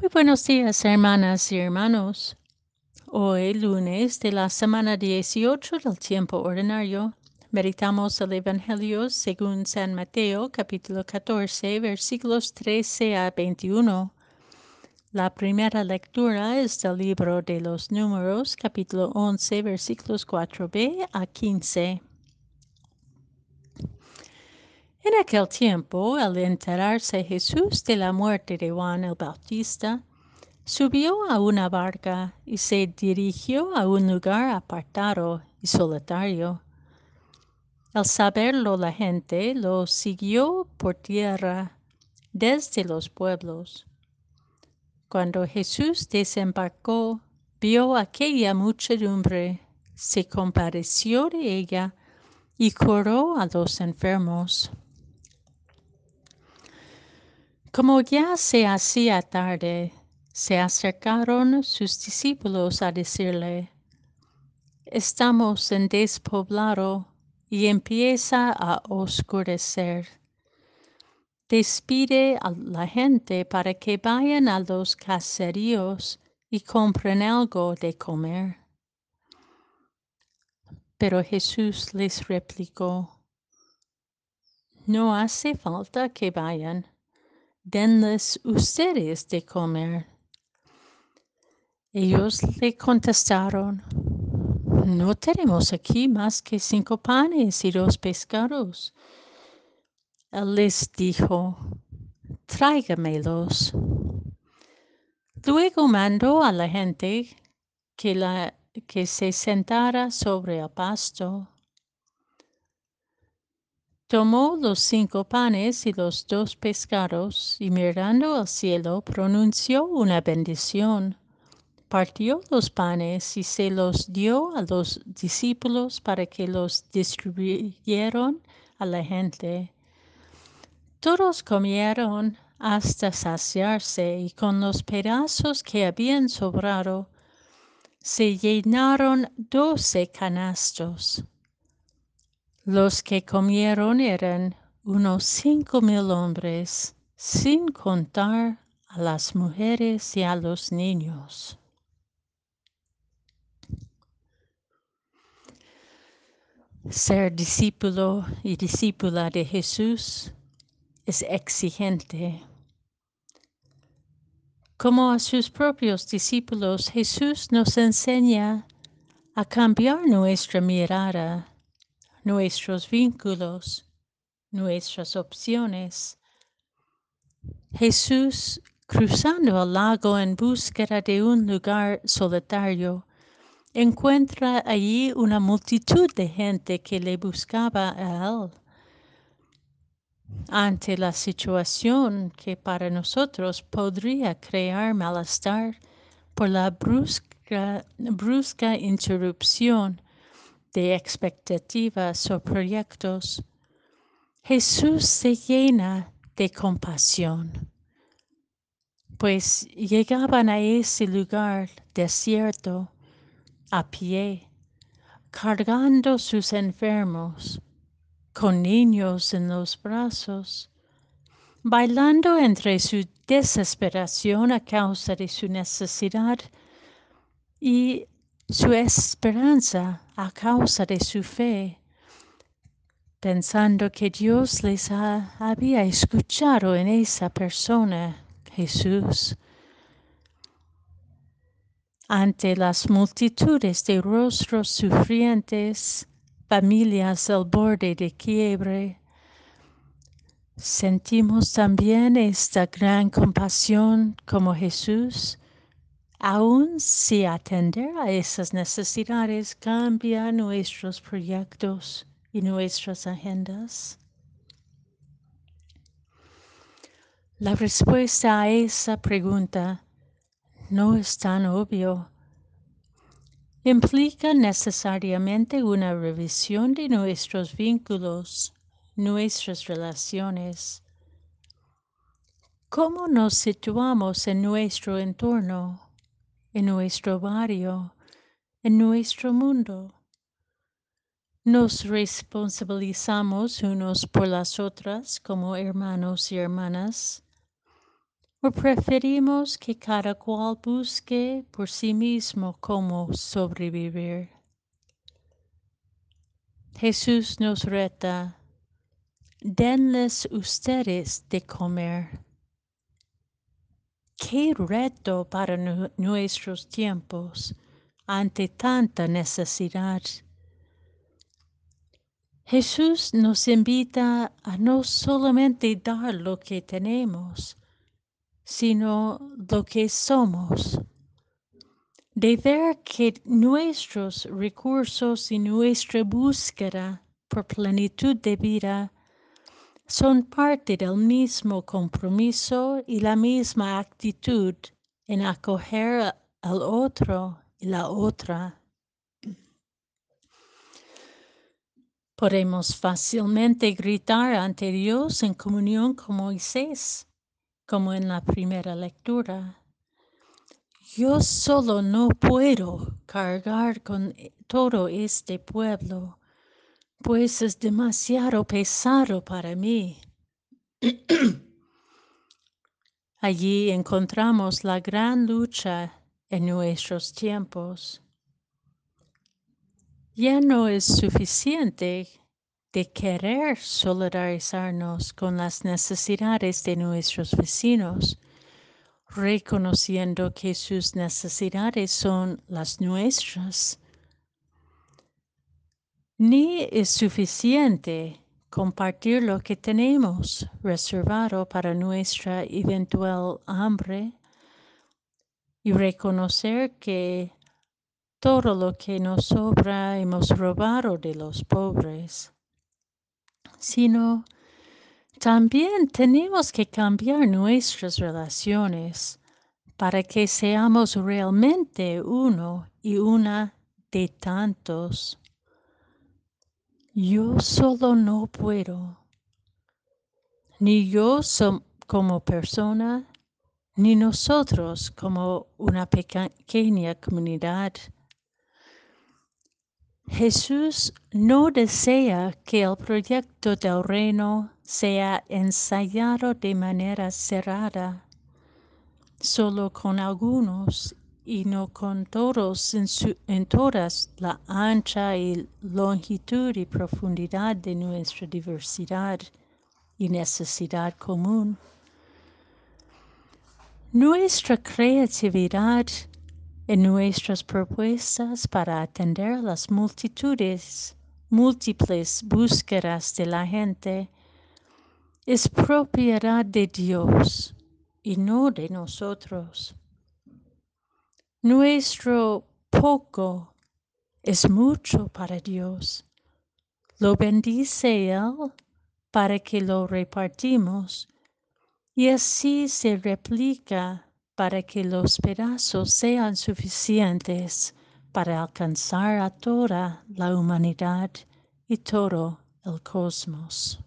Muy buenos días, hermanas y hermanos. Hoy, lunes de la semana 18 del tiempo ordinario, meditamos el Evangelio según San Mateo, capítulo 14, versículos 13 a 21. La primera lectura es del libro de los Números, capítulo 11, versículos 4b a 15. En aquel tiempo, al enterarse Jesús de la muerte de Juan el Bautista, subió a una barca y se dirigió a un lugar apartado y solitario. Al saberlo la gente lo siguió por tierra desde los pueblos. Cuando Jesús desembarcó, vio aquella muchedumbre, se compadeció de ella y curó a los enfermos. Como ya se hacía tarde, se acercaron sus discípulos a decirle, Estamos en despoblado y empieza a oscurecer. Despide a la gente para que vayan a los caseríos y compren algo de comer. Pero Jesús les replicó, No hace falta que vayan denles ustedes de comer. Ellos le contestaron, no tenemos aquí más que cinco panes y dos pescados. Él les dijo, tráigamelos. Luego mandó a la gente que, la, que se sentara sobre el pasto Tomó los cinco panes y los dos pescados y mirando al cielo pronunció una bendición. Partió los panes y se los dio a los discípulos para que los distribuyeran a la gente. Todos comieron hasta saciarse y con los pedazos que habían sobrado se llenaron doce canastos. Los que comieron eran unos cinco mil hombres, sin contar a las mujeres y a los niños. Ser discípulo y discípula de Jesús es exigente. Como a sus propios discípulos, Jesús nos enseña a cambiar nuestra mirada nuestros vínculos, nuestras opciones. Jesús, cruzando el lago en búsqueda de un lugar solitario, encuentra allí una multitud de gente que le buscaba a él. Ante la situación que para nosotros podría crear malestar por la brusca, brusca interrupción de expectativas o proyectos, Jesús se llena de compasión, pues llegaban a ese lugar desierto a pie, cargando sus enfermos, con niños en los brazos, bailando entre su desesperación a causa de su necesidad y su esperanza a causa de su fe, pensando que Dios les había escuchado en esa persona, Jesús. Ante las multitudes de rostros sufrientes, familias al borde de quiebre, sentimos también esta gran compasión como Jesús Aún si atender a esas necesidades cambia nuestros proyectos y nuestras agendas. La respuesta a esa pregunta no es tan obvio. Implica necesariamente una revisión de nuestros vínculos, nuestras relaciones. ¿Cómo nos situamos en nuestro entorno? En nuestro barrio, en nuestro mundo. Nos responsabilizamos unos por las otras como hermanos y hermanas. ¿O preferimos que cada cual busque por sí mismo cómo sobrevivir? Jesús nos reta, denles ustedes de comer. Qué reto para nuestros tiempos ante tanta necesidad. Jesús nos invita a no solamente dar lo que tenemos, sino lo que somos. De ver que nuestros recursos y nuestra búsqueda por plenitud de vida son parte del mismo compromiso y la misma actitud en acoger al otro y la otra. Podemos fácilmente gritar ante Dios en comunión con Moisés, como en la primera lectura. Yo solo no puedo cargar con todo este pueblo, pues es demasiado pesado para mí. Allí encontramos la gran lucha en nuestros tiempos. Ya no es suficiente de querer solidarizarnos con las necesidades de nuestros vecinos, reconociendo que sus necesidades son las nuestras. Ni es suficiente compartir lo que tenemos reservado para nuestra eventual hambre y reconocer que todo lo que nos sobra hemos robado de los pobres, sino también tenemos que cambiar nuestras relaciones para que seamos realmente uno y una de tantos. Yo solo no puedo, ni yo como persona, ni nosotros como una pequeña comunidad. Jesús no desea que el proyecto del reino sea ensayado de manera cerrada, solo con algunos y no con todos en, todas la ancha y longitud y profundidad de nuestra diversidad y necesidad común. Nuestra creatividad en nuestras propuestas para atender las multitudes, múltiples búsquedas de la gente, es propiedad de Dios y no de nosotros. Nuestro poco es mucho para Dios. Lo bendice Él para que lo repartimos y así se replica para que los pedazos sean suficientes para alcanzar a toda la humanidad y todo el cosmos.